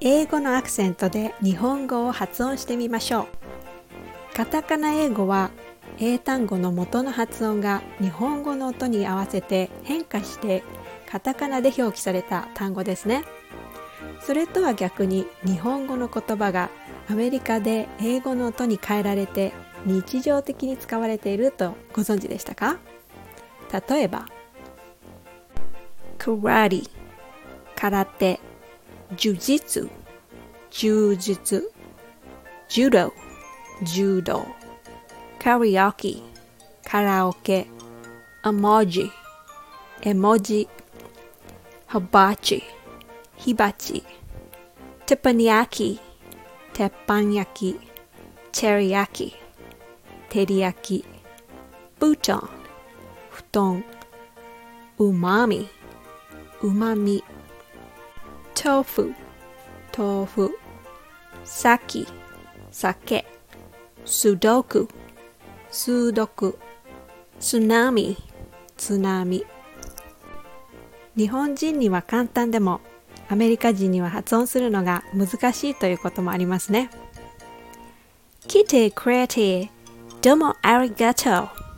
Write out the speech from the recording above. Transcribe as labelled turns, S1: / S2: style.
S1: 英語のアクセントで日本語を発音してみましょう。カタカナ英語は英単語の元の発音が日本語の音に合わせて変化してカタカナで表記された単語ですね。それとは逆に日本語の言葉がアメリカで英語の音に変えられて日常的に使われているとご存知でしたか？例えば karate 空手呪術柔術柔道柔道カリオケカラオケ絵文字絵文字ハバチ火鉢テパニヤキ鉄板焼きチェリヤキ照り焼きブートン布団。うまみ。うまみ。豆腐。豆腐。先酒。スドク数読津波津波日本人には簡単でもアメリカ人には発音するのが難しいということもありますね。来てくれてどうもありがとう。